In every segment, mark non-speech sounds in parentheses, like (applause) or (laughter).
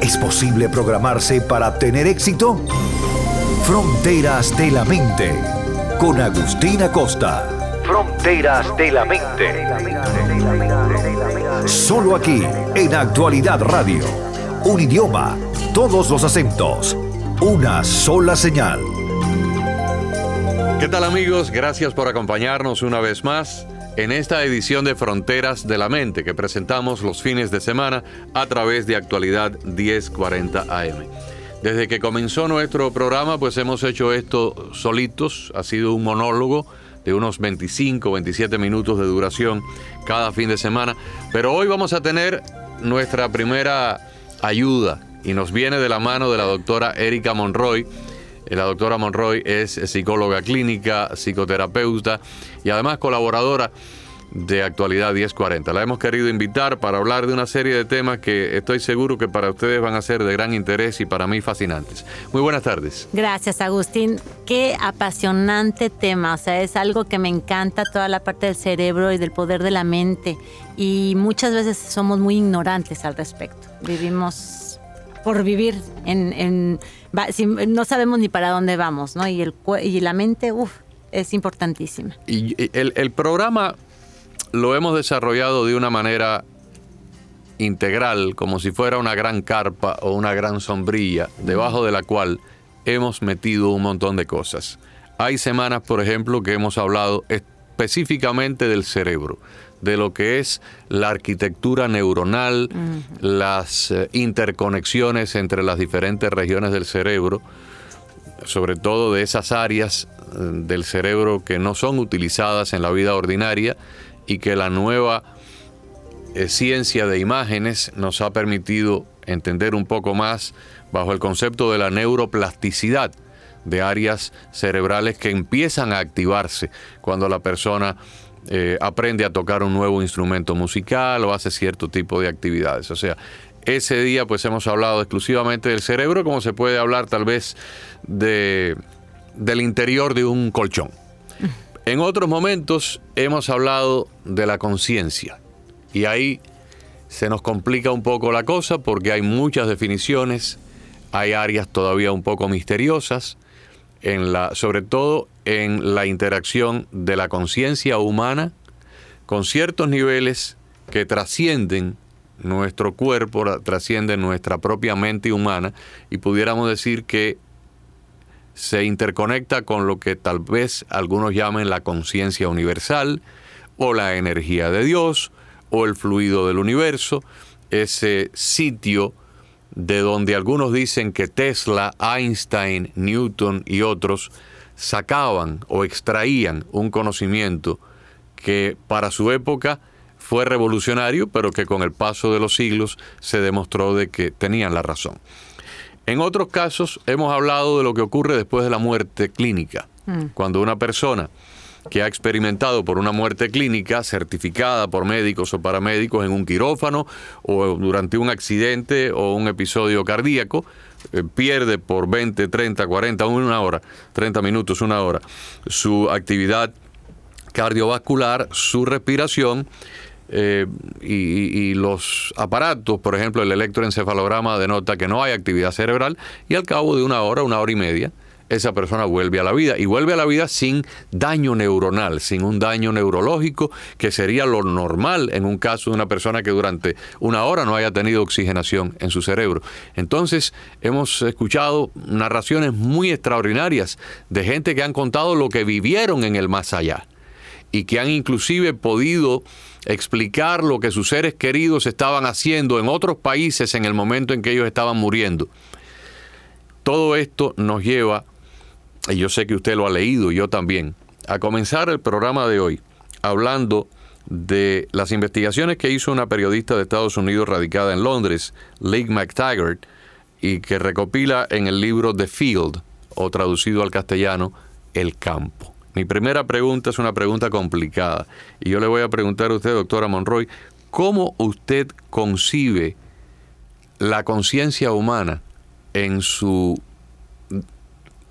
¿Es posible programarse para tener éxito? Fronteras de la Mente, con Agustina Costa. Fronteras de la Mente. Solo aquí, en Actualidad Radio. Un idioma, todos los acentos, una sola señal. ¿Qué tal amigos? Gracias por acompañarnos una vez más en esta edición de Fronteras de la Mente que presentamos los fines de semana a través de Actualidad 1040 AM. Desde que comenzó nuestro programa, pues hemos hecho esto solitos, ha sido un monólogo de unos 25, 27 minutos de duración cada fin de semana, pero hoy vamos a tener nuestra primera ayuda y nos viene de la mano de la doctora Erika Monroy, la doctora Monroy es psicóloga clínica, psicoterapeuta y además colaboradora de Actualidad 1040. La hemos querido invitar para hablar de una serie de temas que estoy seguro que para ustedes van a ser de gran interés y para mí fascinantes. Muy buenas tardes. Gracias, Agustín. Qué apasionante tema. O sea, es algo que me encanta, toda la parte del cerebro y del poder de la mente. Y muchas veces somos muy ignorantes al respecto. Vivimos por vivir en no sabemos ni para dónde vamos, ¿no? Y, el, y la mente, uff, es importantísima. Y el, el programa lo hemos desarrollado de una manera integral, como si fuera una gran carpa o una gran sombrilla, debajo de la cual hemos metido un montón de cosas. Hay semanas, por ejemplo, que hemos hablado específicamente del cerebro, de lo que es la arquitectura neuronal, las eh, interconexiones entre las diferentes regiones del cerebro, sobre todo de esas áreas eh, del cerebro que no son utilizadas en la vida ordinaria y que la nueva eh, ciencia de imágenes nos ha permitido entender un poco más bajo el concepto de la neuroplasticidad de áreas cerebrales que empiezan a activarse cuando la persona eh, aprende a tocar un nuevo instrumento musical o hace cierto tipo de actividades. O sea, ese día pues hemos hablado exclusivamente del cerebro, como se puede hablar tal vez de, del interior de un colchón. (laughs) En otros momentos hemos hablado de la conciencia y ahí se nos complica un poco la cosa porque hay muchas definiciones, hay áreas todavía un poco misteriosas, en la, sobre todo en la interacción de la conciencia humana con ciertos niveles que trascienden nuestro cuerpo, trascienden nuestra propia mente humana y pudiéramos decir que se interconecta con lo que tal vez algunos llamen la conciencia universal o la energía de Dios o el fluido del universo, ese sitio de donde algunos dicen que Tesla, Einstein, Newton y otros sacaban o extraían un conocimiento que para su época fue revolucionario, pero que con el paso de los siglos se demostró de que tenían la razón. En otros casos hemos hablado de lo que ocurre después de la muerte clínica, mm. cuando una persona que ha experimentado por una muerte clínica certificada por médicos o paramédicos en un quirófano o durante un accidente o un episodio cardíaco, eh, pierde por 20, 30, 40, una hora, 30 minutos, una hora, su actividad cardiovascular, su respiración eh, y, los aparatos, por ejemplo, el electroencefalograma denota que no hay actividad cerebral y al cabo de una hora, una hora y media, esa persona vuelve a la vida y vuelve a la vida sin daño neuronal, sin un daño neurológico, que sería lo normal en un caso de una persona que durante una hora no haya tenido oxigenación en su cerebro. Entonces, hemos escuchado narraciones muy extraordinarias de gente que han contado lo que vivieron en el más allá y que han inclusive podido explicar lo que sus seres queridos estaban haciendo en otros países en el momento en que ellos estaban muriendo. Todo esto nos lleva y yo sé que usted lo ha leído, yo también, a comenzar el programa de hoy hablando de las investigaciones que hizo una periodista de Estados Unidos radicada en Londres, Lee McTaggart, y que recopila en el libro The Field, o traducido al castellano, el campo. Mi primera pregunta es una pregunta complicada y yo le voy a preguntar a usted, doctora Monroy, ¿cómo usted concibe la conciencia humana en su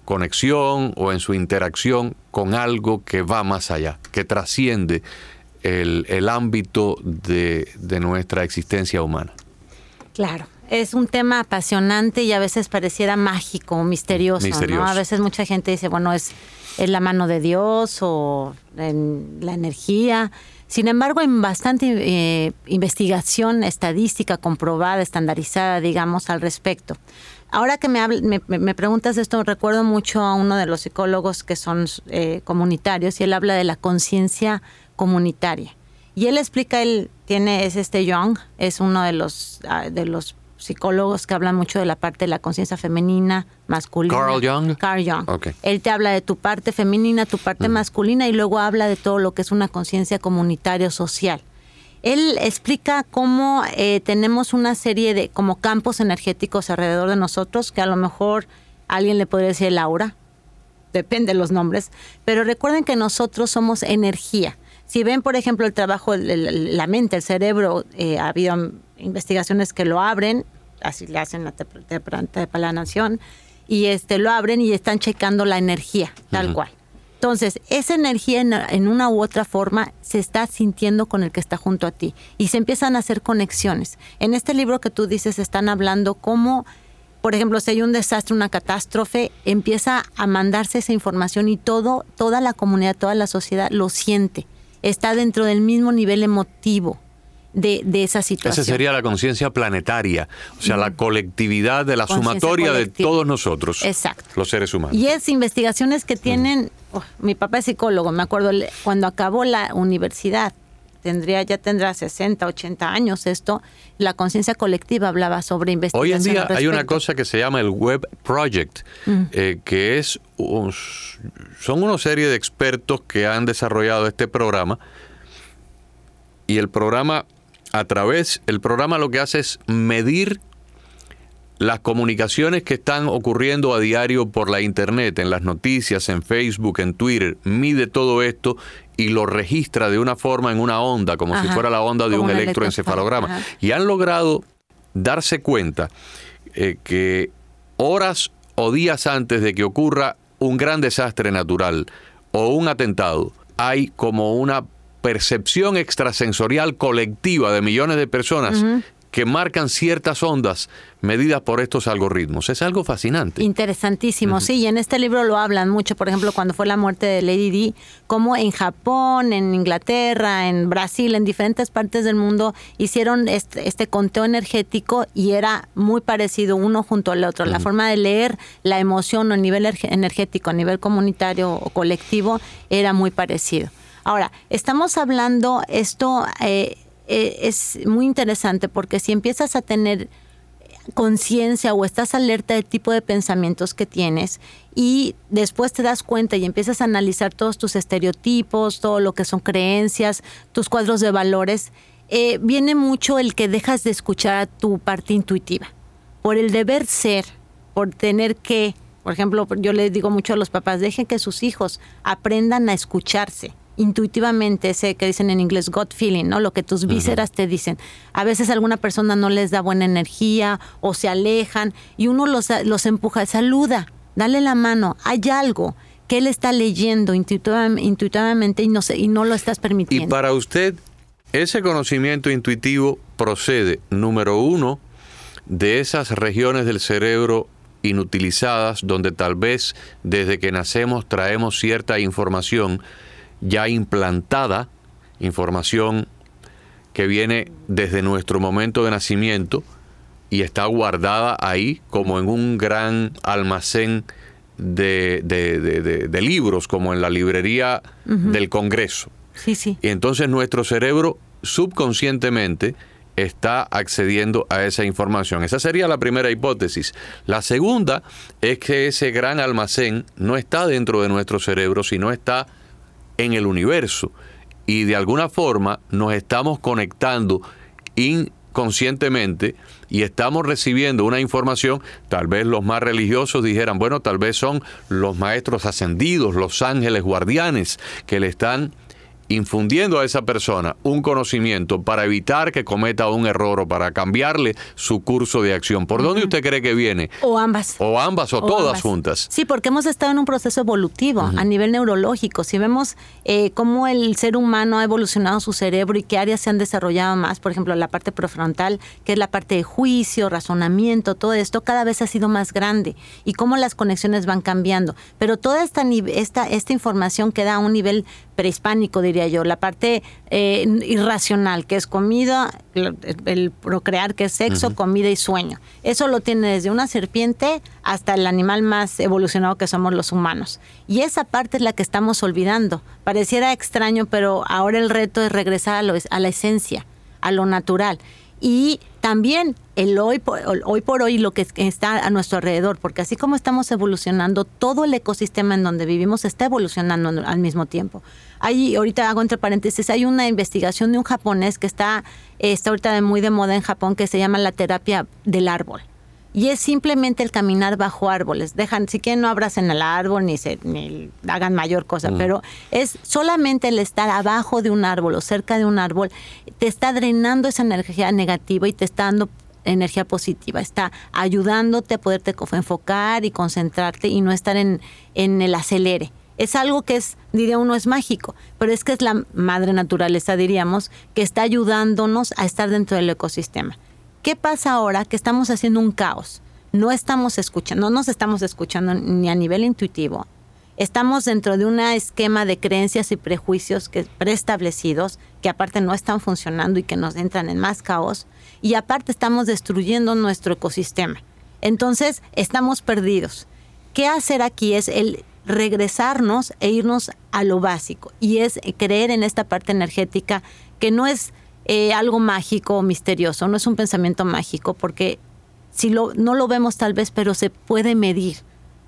conexión o en su interacción con algo que va más allá, que trasciende el, ámbito de, nuestra existencia humana. Claro, es un tema apasionante y a veces pareciera mágico, misterioso. misterioso. A veces mucha gente dice, bueno, es, es la mano de Dios o en la energía. Sin embargo, hay bastante eh, investigación estadística comprobada, estandarizada, digamos, al respecto. Ahora que me, me, preguntas esto, recuerdo mucho a uno de los psicólogos que son eh, comunitarios y él habla de la conciencia comunitaria. Y él explica, él tiene, es este Young, es uno de los, ah, de los psicólogos que hablan mucho de la parte de la conciencia femenina, masculina. Carl Jung. Carl Jung. Él te habla de tu parte femenina, tu parte masculina y luego habla de todo lo que es una conciencia comunitaria social. Él explica cómo eh, tenemos una serie de como campos energéticos alrededor de nosotros, que a lo mejor alguien le podría decir el aura, depende de los nombres, pero recuerden que nosotros somos energía. Si ven, por ejemplo, el trabajo, la mente, el cerebro, eh, ha habido investigaciones que lo abren, así le hacen la nación, y este, lo abren y están checando la energía, tal cual. Entonces, esa energía en, una u otra forma se está sintiendo con el que está junto a ti y se empiezan a hacer conexiones. En este libro que tú dices están hablando cómo, por ejemplo, si hay un desastre, una catástrofe, empieza a mandarse esa información y todo, toda la comunidad, toda la sociedad lo siente. Está dentro del mismo nivel emotivo de, esa situación. Esa sería la conciencia planetaria, o sea, la colectividad de la sumatoria de todos nosotros, Exacto. los seres humanos. Y es investigaciones que tienen, oh, mi papá es psicólogo, me acuerdo cuando acabó la universidad, tendría ya tendrá 60, 80 años esto, la conciencia colectiva hablaba sobre investigación. Hoy en día hay una cosa que se llama el Web Project, eh, que es son una serie de expertos que han desarrollado este programa y el programa a través, el programa lo que hace es medir las comunicaciones que están ocurriendo a diario por la internet, en las noticias, en Facebook, en Twitter, mide todo esto y lo registra de una forma en una onda, como si fuera la onda de un, electroencefalograma. Y han logrado darse cuenta eh, que horas o días antes de que ocurra un gran desastre natural o un atentado, hay como una percepción extrasensorial colectiva de millones de personas que marcan ciertas ondas medidas por estos algoritmos. Es algo fascinante. Interesantísimo, sí, y en este libro lo hablan mucho, por ejemplo, cuando fue la muerte de Lady Di, como en Japón, en Inglaterra, en Brasil, en diferentes partes del mundo hicieron este, este conteo energético y era muy parecido uno junto al otro. La forma de leer la emoción a nivel energético, a nivel comunitario o colectivo, era muy parecido. Ahora, estamos hablando, esto eh, eh, es muy interesante porque si empiezas a tener conciencia o estás alerta del tipo de pensamientos que tienes y después te das cuenta y empiezas a analizar todos tus estereotipos, todo lo que son creencias, tus cuadros de valores, eh, viene mucho el que dejas de escuchar a tu parte intuitiva. Por el deber ser, por tener que, por ejemplo, yo les digo mucho a los papás, dejen que sus hijos aprendan a escucharse intuitivamente ese que dicen en inglés gut feeling, ¿no? Lo que tus vísceras te dicen. A veces alguna persona no les da buena energía o se alejan y uno los, los empuja, saluda, dale la mano, hay algo que él está leyendo intuitivamente y no, y no lo estás permitiendo. Y para usted, ese conocimiento intuitivo procede, número uno, de esas regiones del cerebro inutilizadas donde tal vez desde que nacemos traemos cierta información ya implantada, información que viene desde nuestro momento de nacimiento y está guardada ahí como en un gran almacén de, de, libros, como en la librería del Congreso. Sí, sí. Y entonces nuestro cerebro subconscientemente está accediendo a esa información. Esa sería la primera hipótesis. La segunda es que ese gran almacén no está dentro de nuestro cerebro, sino está en el universo. Y de alguna forma nos estamos conectando conscientemente y estamos recibiendo una información, tal vez los más religiosos dijeran, bueno, tal vez son los maestros ascendidos, los ángeles guardianes que le están infundiendo a esa persona un conocimiento para evitar que cometa un error o para cambiarle su curso de acción. ¿Por dónde usted cree que viene? O ambas. O ambas o, todas juntas. Sí, porque hemos estado en un proceso evolutivo a nivel neurológico. Si vemos eh, cómo el ser humano ha evolucionado su cerebro y qué áreas se han desarrollado más, por ejemplo, la parte prefrontal, que es la parte de juicio, razonamiento, todo esto cada vez ha sido más grande y cómo las conexiones van cambiando. Pero toda esta, esta, esta información queda a un nivel prehispánico, diría yo, la parte eh, irracional, que es comida, el, procrear, que es sexo, comida y sueño. Eso lo tiene desde una serpiente hasta el animal más evolucionado que somos los humanos. Y esa parte es la que estamos olvidando. Pareciera extraño, pero ahora el reto es regresar a, a la esencia, a lo natural y también el hoy por, hoy por hoy lo que está a nuestro alrededor, porque así como estamos evolucionando, todo el ecosistema en donde vivimos está evolucionando al mismo tiempo. Hay, ahorita hago entre paréntesis, hay una investigación de un japonés que está, está ahorita muy de moda en Japón que se llama la terapia del árbol y es simplemente el caminar bajo árboles. Dejan, si quieren no abracen al árbol ni, se, ni hagan mayor cosa, mm. pero es solamente el estar abajo de un árbol o cerca de un árbol te está drenando esa energía negativa y te está dando energía positiva, está ayudándote a poderte enfocar y concentrarte y no estar en, en el acelere. Es algo que es, diría uno, es mágico, pero es que es la madre naturaleza, diríamos, que está ayudándonos a estar dentro del ecosistema. ¿Qué pasa ahora que estamos haciendo un caos? No estamos escuchando, no nos estamos escuchando ni a nivel intuitivo. Estamos dentro de un esquema de creencias y prejuicios que preestablecidos que aparte no están funcionando y que nos entran en más caos y aparte estamos destruyendo nuestro ecosistema. Entonces, estamos perdidos. ¿Qué hacer aquí es el regresarnos e irnos a lo básico y es creer en esta parte energética que no es eh, algo mágico o misterioso, no es un pensamiento mágico, porque si lo, no lo vemos tal vez, pero se puede medir.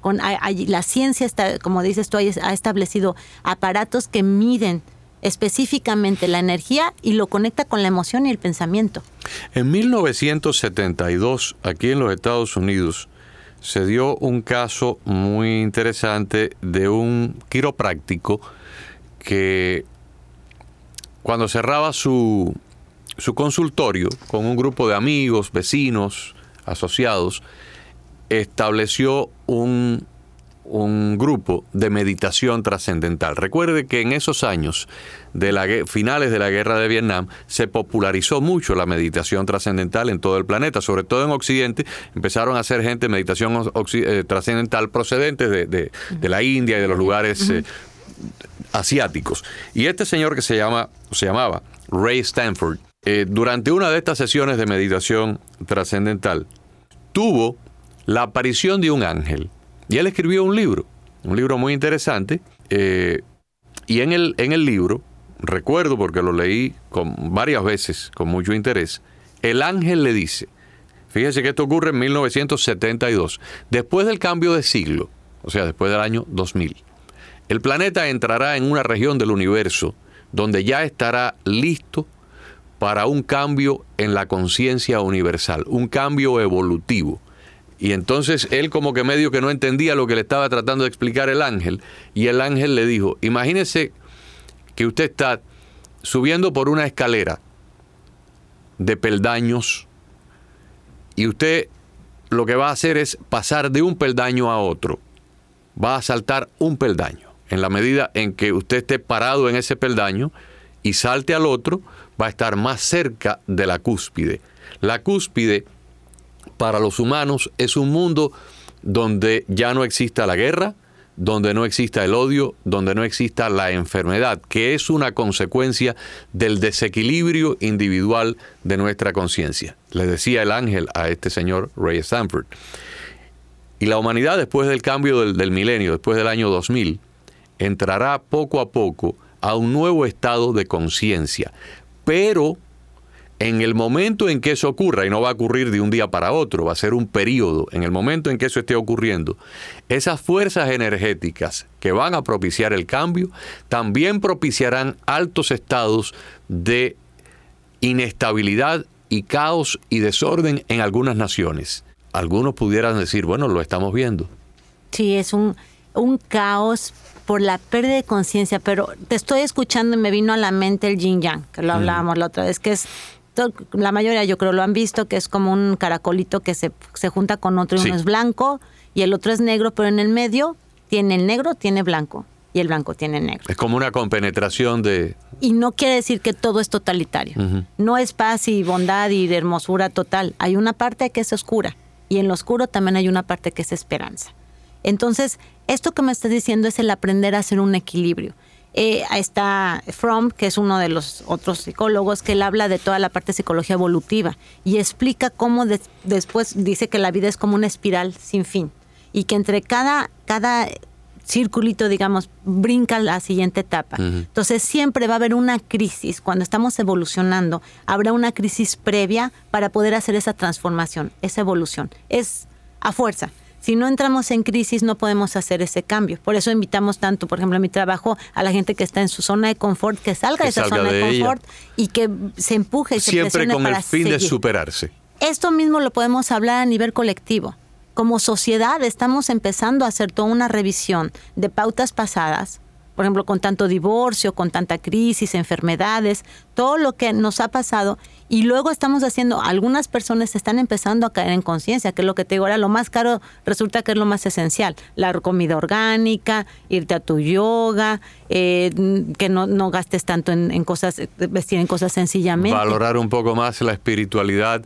Con, la ciencia, está, como dices tú, ha establecido aparatos que miden específicamente la energía y lo conecta con la emoción y el pensamiento. En 1972, aquí en los Estados Unidos, se dio un caso muy interesante de un quiropráctico que cuando cerraba su, su consultorio con un grupo de amigos, vecinos, asociados, estableció un, un grupo de meditación trascendental. Recuerde que en esos años de la, finales de la guerra de Vietnam se popularizó mucho la meditación trascendental en todo el planeta, sobre todo en Occidente, empezaron a hacer gente meditación eh, trascendental procedente de, la India y de los lugares eh, asiáticos. Y este señor que se, llama, se llamaba Ray Stanford, eh, durante una de estas sesiones de meditación trascendental, tuvo la aparición de un ángel. Y él escribió un libro, un libro muy interesante. Eh, y en el, en el libro, recuerdo porque lo leí varias veces con mucho interés, el ángel le dice, fíjese que esto ocurre en 1972, después del cambio de siglo, o sea, después del año 2000, el planeta entrará en una región del universo donde ya estará listo para un cambio en la conciencia universal, un cambio evolutivo. Y entonces él como que medio que no entendía lo que le estaba tratando de explicar el ángel, y el ángel le dijo, imagínese que usted está subiendo por una escalera de peldaños y usted lo que va a hacer es pasar de un peldaño a otro. Va a saltar un peldaño. En la medida en que usted esté parado en ese peldaño y salte al otro, va a estar más cerca de la cúspide. La cúspide para los humanos es un mundo donde ya no exista la guerra, donde no exista el odio, donde no exista la enfermedad, que es una consecuencia del desequilibrio individual de nuestra conciencia. Le decía el ángel a este señor Ray Stanford. Y la humanidad después del cambio del, del milenio, después del año 2000, entrará poco a poco a un nuevo estado de conciencia, pero en el momento en que eso ocurra, y no va a ocurrir de un día para otro, va a ser un periodo, en el momento en que eso esté ocurriendo, esas fuerzas energéticas que van a propiciar el cambio, también propiciarán altos estados de inestabilidad y caos y desorden en algunas naciones. Algunos pudieran decir, bueno, lo estamos viendo. Sí, es un, un caos por la pérdida de conciencia, pero te estoy escuchando y me vino a la mente el yin yang, que lo hablábamos la otra vez, que es la mayoría yo creo lo han visto, que es como un caracolito que se, se junta con otro y uno es blanco y el otro es negro, pero en el medio tiene el negro, tiene blanco y el blanco tiene negro. Es como una compenetración de... Y no quiere decir que todo es totalitario. No es paz y bondad y hermosura total. Hay una parte que es oscura y en lo oscuro también hay una parte que es esperanza. Entonces, esto que me estás diciendo es el aprender a hacer un equilibrio. Eh, está Fromm, que es uno de los otros psicólogos, que él habla de toda la parte de psicología evolutiva y explica cómo después dice que la vida es como una espiral sin fin y que entre cada, cada circulito, digamos, brinca la siguiente etapa. Entonces siempre va a haber una crisis, cuando estamos evolucionando, habrá una crisis previa para poder hacer esa transformación, esa evolución. Es a fuerza. Si no entramos en crisis no podemos hacer ese cambio. Por eso invitamos tanto, por ejemplo, en mi trabajo, a la gente que está en su zona de confort, que salga de esa zona de, confort y que se empuje y Siempre se Siempre con el fin de superarse. Esto mismo lo podemos hablar a nivel colectivo. Como sociedad estamos empezando a hacer toda una revisión de pautas pasadas, por ejemplo, con tanto divorcio, con tanta crisis, enfermedades, todo lo que nos ha pasado. Y luego estamos haciendo, algunas personas están empezando a caer en conciencia, que lo que te digo ahora, lo más caro resulta que es lo más esencial. La comida orgánica, irte a tu yoga, eh, que no, no, gastes tanto en, en cosas, vestir en cosas sencillamente. Valorar un poco más la espiritualidad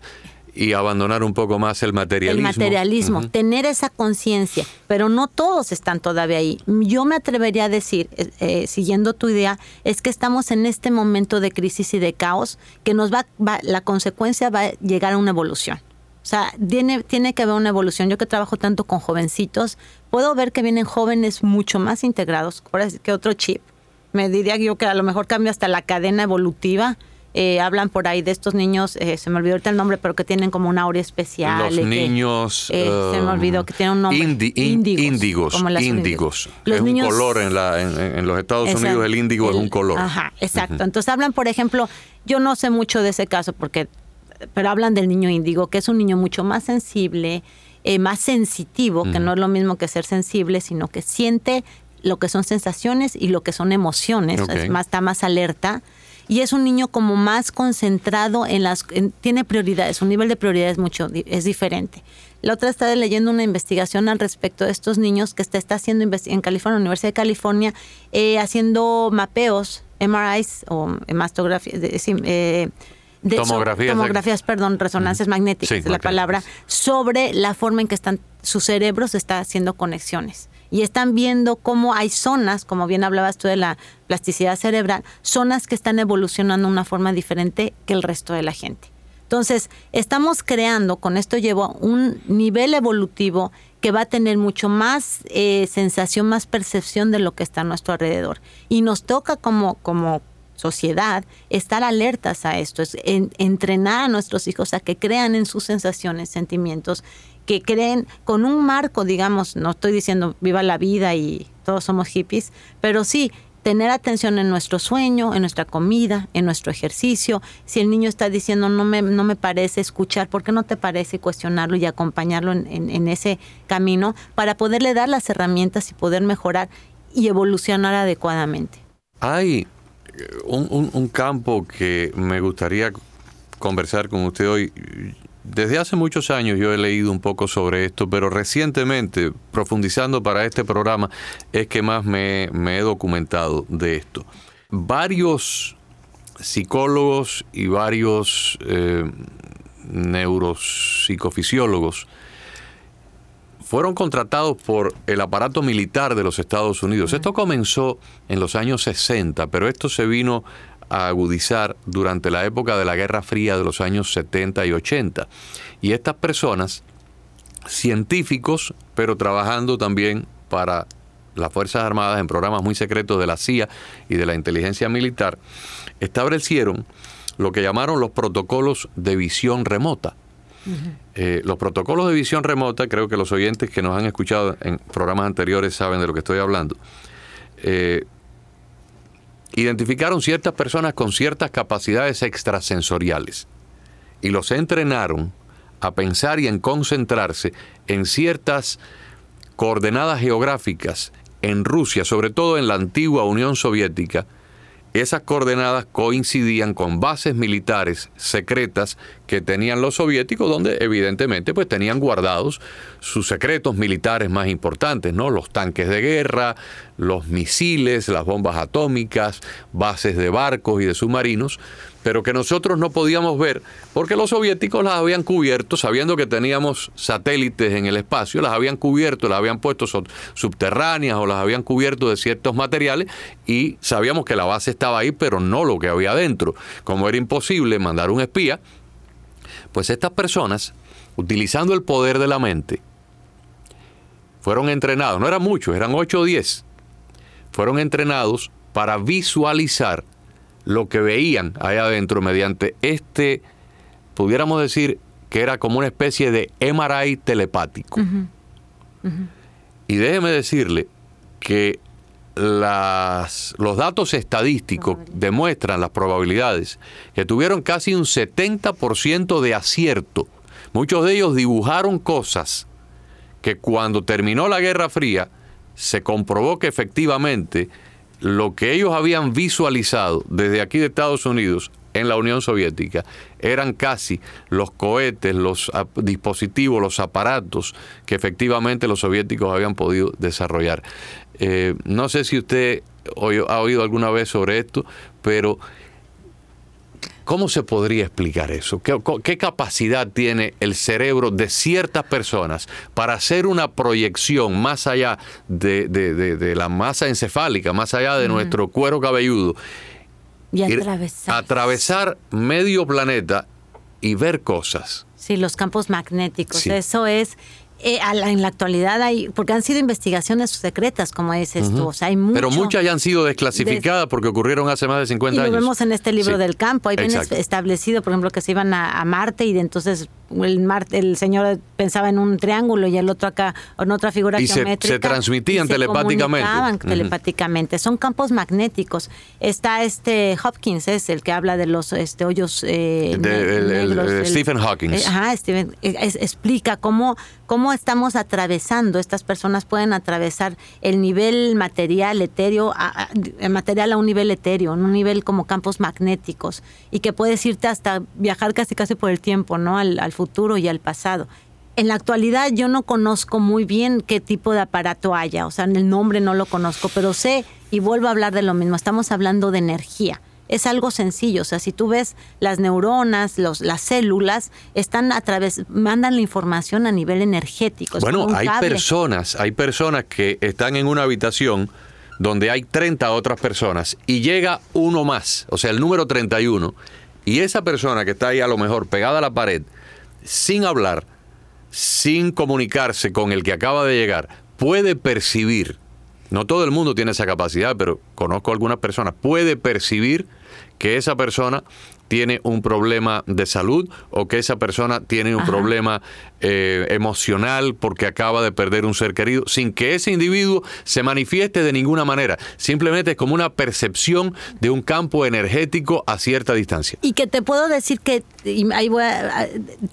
y abandonar un poco más el materialismo. El materialismo, tener esa conciencia, pero no todos están todavía ahí. Yo me atrevería a decir, eh, eh, siguiendo tu idea, es que estamos en este momento de crisis y de caos que nos va, la consecuencia va a llegar a una evolución. O sea, tiene, tiene que haber una evolución. Yo que trabajo tanto con jovencitos, puedo ver que vienen jóvenes mucho más integrados, que otro chip. Me diría yo que a lo mejor cambia hasta la cadena evolutiva eh, hablan por ahí de estos niños, eh, se me olvidó ahorita el nombre, pero que tienen como una aurea especial. Los niños. se me olvidó que tienen un nombre. índigos. índigos. es un color en, la, en, los Estados Unidos, el índigo es un color. Ajá, exacto. Entonces hablan, por ejemplo, yo no sé mucho de ese caso, porque pero hablan del niño índigo, que es un niño mucho más sensible, eh, más sensitivo, que no es lo mismo que ser sensible, sino que siente lo que son sensaciones y lo que son emociones, es más, está más alerta y es un niño como más concentrado en las tiene prioridades, su nivel de prioridades mucho es diferente. La otra está leyendo una investigación al respecto de estos niños que está, está haciendo en California, Universidad de California, eh, haciendo mapeos, MRIs o mastografías, eh, de tomografías, tomografías perdón, resonancias magnéticas, la palabra, sobre la forma en que están sus cerebros está haciendo conexiones y están viendo cómo hay zonas, como bien hablabas tú de la plasticidad cerebral, zonas que están evolucionando de una forma diferente que el resto de la gente. Entonces, estamos creando, con esto llevo un nivel evolutivo que va a tener mucho más eh, sensación, más percepción de lo que está a nuestro alrededor. Y nos toca como, como sociedad estar alertas a esto, es entrenar a nuestros hijos a que crean en sus sensaciones, sentimientos que creen con un marco, digamos, no estoy diciendo viva la vida y todos somos hippies, pero sí tener atención en nuestro sueño, en nuestra comida, en nuestro ejercicio. Si el niño está diciendo no me, no me parece escuchar, ¿por qué no te parece cuestionarlo y acompañarlo en, ese camino para poderle dar las herramientas y poder mejorar y evolucionar adecuadamente? Hay un, un campo que me gustaría conversar con usted hoy desde hace muchos años yo he leído un poco sobre esto, pero recientemente, profundizando para este programa, es que más me, he documentado de esto. Varios psicólogos y varios eh, neuropsicofisiólogos fueron contratados por el aparato militar de los Estados Unidos. Esto comenzó en los años 60, pero esto se vino a agudizar durante la época de la Guerra Fría de los años 70 y 80. Y estas personas, científicos, pero trabajando también para las Fuerzas Armadas en programas muy secretos de la CIA y de la inteligencia militar, establecieron lo que llamaron los protocolos de visión remota. Eh, los protocolos de visión remota, creo que los oyentes que nos han escuchado en programas anteriores saben de lo que estoy hablando, eh, identificaron ciertas personas con ciertas capacidades extrasensoriales y los entrenaron a pensar y en concentrarse en ciertas coordenadas geográficas en Rusia, sobre todo en la antigua Unión Soviética, esas coordenadas coincidían con bases militares secretas que tenían los soviéticos, donde evidentemente pues tenían guardados sus secretos militares más importantes, ¿no? Los tanques de guerra, los misiles, las bombas atómicas, bases de barcos y de submarinos pero que nosotros no podíamos ver porque los soviéticos las habían cubierto, sabiendo que teníamos satélites en el espacio, las habían cubierto, las habían puesto subterráneas o las habían cubierto de ciertos materiales y sabíamos que la base estaba ahí, pero no lo que había adentro. Como era imposible mandar un espía, pues estas personas, utilizando el poder de la mente, fueron entrenados, no eran muchos, eran 8 o 10, fueron entrenados para visualizar lo que veían ahí adentro mediante este, pudiéramos decir que era como una especie de MRI telepático. Y déjeme decirle que las, los datos estadísticos demuestran las probabilidades que tuvieron casi un 70% de acierto. Muchos de ellos dibujaron cosas que cuando terminó la Guerra Fría se comprobó que efectivamente lo que ellos habían visualizado desde aquí de Estados Unidos en la Unión Soviética eran casi los cohetes, los dispositivos, los aparatos que efectivamente los soviéticos habían podido desarrollar. Eh, no sé si usted ha oído alguna vez sobre esto, pero ¿Cómo se podría explicar eso? ¿Qué, capacidad tiene el cerebro de ciertas personas para hacer una proyección más allá de, la masa encefálica, más allá de nuestro cuero cabelludo? Y atravesar. Atravesar medio planeta y ver cosas. Sí, los campos magnéticos. Eso es eh, en la actualidad hay, porque han sido investigaciones secretas, como dices tú, o sea, hay Pero muchas ya han sido desclasificadas porque ocurrieron hace más de 50 y años. Lo vemos en este libro del campo, hay bien establecido, por ejemplo, que se iban a, Marte y de entonces el, Marte, el señor pensaba en un triángulo y el otro acá en otra figura y geométrica. Se, se transmitían telepáticamente. Se telepáticamente. Son campos magnéticos. Está este Hopkins, es el que habla de los este, hoyos eh, negros. Stephen Hawking. Eh, ajá, Stephen, eh, explica cómo cómo estamos atravesando, estas personas pueden atravesar el nivel material etéreo, el material a un nivel etéreo, en un nivel como campos magnéticos, y que puedes irte hasta viajar casi casi por el tiempo, ¿no? Al, al futuro y al pasado. En la actualidad yo no conozco muy bien qué tipo de aparato haya, o sea, el nombre no lo conozco, pero sé y vuelvo a hablar de lo mismo, estamos hablando de energía es algo sencillo. O sea, si tú ves las neuronas, los, las células, están a través, mandan la información a nivel energético. bueno, hay personas, hay personas que están en una habitación donde hay 30 otras personas y llega uno más, o sea, el número 31, y esa persona que está ahí a lo mejor pegada a la pared, sin hablar, sin comunicarse con el que acaba de llegar, puede percibir no todo el mundo tiene esa capacidad, pero conozco algunas personas, puede percibir que esa persona tiene un problema de salud o que esa persona tiene un problema eh, emocional porque acaba de perder un ser querido, sin que ese individuo se manifieste de ninguna manera. Simplemente es como una percepción de un campo energético a cierta distancia. Y que te puedo decir que,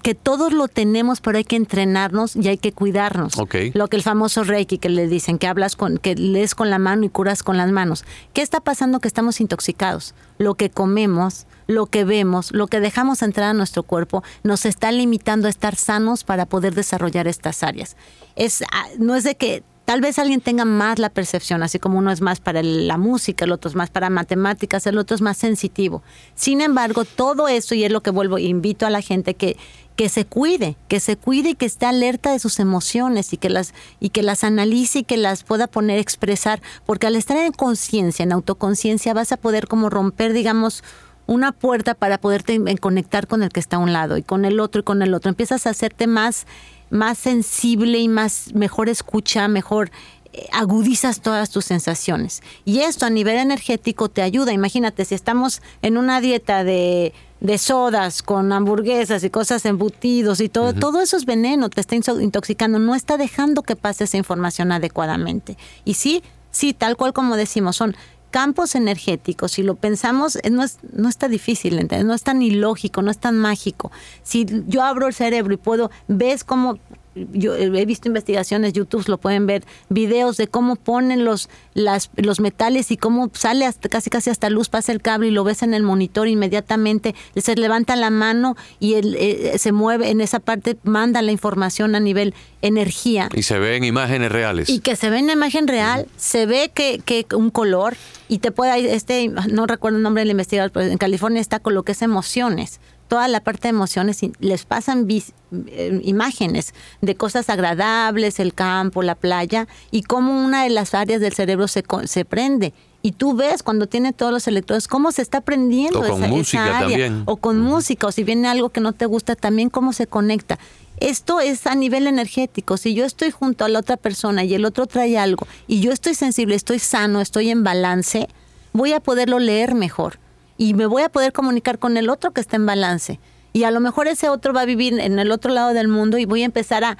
que todos lo tenemos, pero hay que entrenarnos y hay que cuidarnos. Lo que el famoso Reiki que le dicen, que hablas con, que lees con la mano y curas con las manos. ¿Qué está pasando? Que estamos intoxicados. Lo que comemos, lo que vemos, lo que dejamos entrar a nuestro cuerpo, nos está limitando a estar sanos para poder desarrollar estas áreas. Es, ah, no es de que tal vez alguien tenga más la percepción, así como uno es más para la música, el otro es más para matemáticas, el otro es más sensitivo. Sin embargo, todo eso, y es lo que vuelvo, invito a la gente que, que se cuide, que se cuide y que esté alerta de sus emociones y que las, y que las analice y que las pueda poner expresar, porque al estar en conciencia, en autoconciencia, vas a poder como romper, digamos, una puerta para poderte conectar con el que está a un lado y con el otro y con el otro. Empiezas a hacerte más, más sensible y más mejor escucha, mejor eh, agudizas todas tus sensaciones. Y esto a nivel energético te ayuda. Imagínate, si estamos en una dieta de, de sodas con hamburguesas y cosas embutidos y todo, todo eso es veneno, te está intoxicando, no está dejando que pase esa información adecuadamente. Y sí, sí, tal cual como decimos, son campos energéticos, si lo pensamos, eh, no, es, no está difícil, ¿entendés? no es tan ilógico, no es tan mágico. Si yo abro el cerebro y puedo, ves cómo yo he visto investigaciones, YouTube lo pueden ver, videos de cómo ponen los, las, los metales y cómo sale hasta, casi casi hasta luz, pasa el cable y lo ves en el monitor inmediatamente, se levanta la mano y él, eh, se mueve en esa parte, manda la información a nivel energía. Y se ve en imágenes reales. Y que se ve en imagen real, se ve que, que un color y te puede, este, no recuerdo el nombre del investigador, pero en California está con lo que es emociones toda la parte de emociones les pasan eh, imágenes de cosas agradables, el campo, la playa, y cómo una de las áreas del cerebro se, se prende. Y tú ves cuando tiene todos los electrodos cómo se está prendiendo o con música También. O con música, o si viene algo que no te gusta, también cómo se conecta. Esto es a nivel energético. Si yo estoy junto a la otra persona y el otro trae algo, y yo estoy sensible, estoy sano, estoy en balance, voy a poderlo leer mejor y me voy a poder comunicar con el otro que está en balance. Y a lo mejor ese otro va a vivir en el otro lado del mundo y voy a empezar a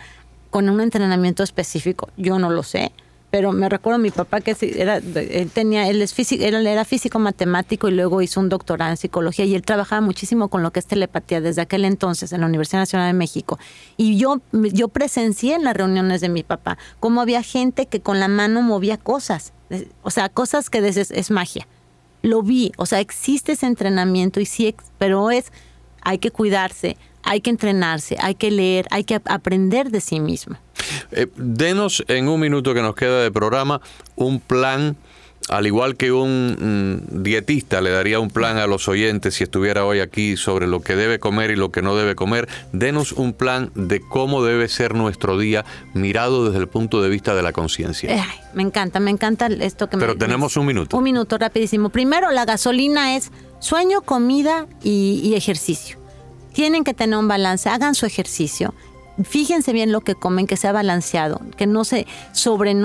con un entrenamiento específico. Yo no lo sé, pero me recuerdo mi papá que era, él tenía, él es físico, él era físico matemático y luego hizo un doctorado en psicología y él trabajaba muchísimo con lo que es telepatía desde aquel entonces en la Universidad Nacional de México. Y yo, yo presencié en las reuniones de mi papá cómo había gente que con la mano movía cosas, o sea, cosas que es magia lo vi, o sea, existe ese entrenamiento y sí, pero es, hay que cuidarse, hay que entrenarse, hay que leer, hay que aprender de sí mismo. Eh, denos en un minuto que nos queda de programa un plan al igual que un mm, dietista le daría un plan a los oyentes si estuviera hoy aquí sobre lo que debe comer y lo que no debe comer, denos un plan de cómo debe ser nuestro día mirado desde el punto de vista de la conciencia. me encanta, me encanta esto que Pero tenemos un minuto. Un minuto rapidísimo. Primero, la gasolina es sueño, comida y ejercicio. Tienen que tener un balance, hagan su ejercicio fíjense bien lo que comen, que sea balanceado, que no se sobre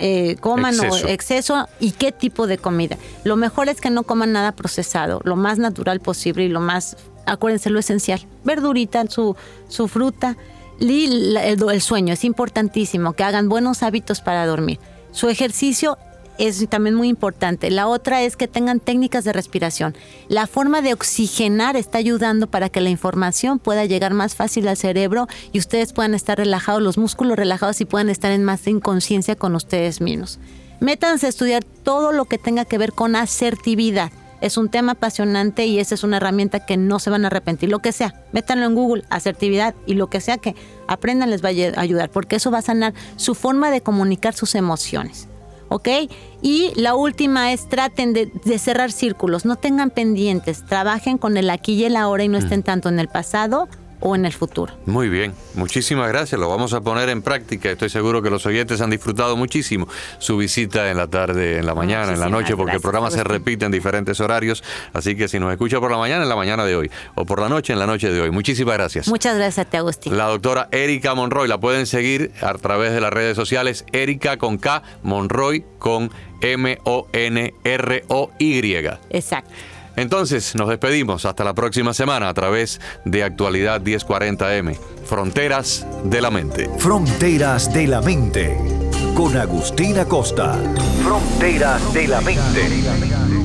eh, coman exceso. o exceso y qué tipo de comida. Lo mejor es que no coman nada procesado, lo más natural posible y lo más, acuérdense, lo esencial. Verdurita, su, su fruta. Y el sueño es importantísimo, que hagan buenos hábitos para dormir. Su ejercicio es también muy importante. La otra es que tengan técnicas de respiración. La forma de oxigenar está ayudando para que la información pueda llegar más fácil al cerebro y ustedes puedan estar relajados, los músculos relajados y puedan estar en más inconsciencia con ustedes mismos. Métanse a estudiar todo lo que tenga que ver con asertividad. Es un tema apasionante y esa es una herramienta que no se van a arrepentir. Lo que sea, métanlo en Google, asertividad y lo que sea que aprendan les va a ayudar, porque eso va a sanar su forma de comunicar sus emociones. ¿Ok? Y la última es traten de, cerrar círculos, no tengan pendientes, trabajen con el aquí y el ahora y no estén mm. tanto en el pasado o en el futuro. Muy bien, muchísimas gracias, lo vamos a poner en práctica. Estoy seguro que los oyentes han disfrutado muchísimo su visita en la tarde, en la mañana, en la noche, porque el programa se repite en diferentes horarios. Así que si nos escucha por la mañana, en la mañana de hoy, o por la noche, en la noche de hoy. Muchísimas gracias. Muchas gracias a ti, Agustín. La doctora Erika Monroy, la pueden seguir a través de las redes sociales, Erika con K, Monroy con M-O-N-R-O-Y. Exacto. Entonces, nos despedimos hasta la próxima semana a través de Actualidad 1040M. Fronteras de la Mente. Fronteras de la Mente. Con Agustina Costa. Fronteras de la Mente.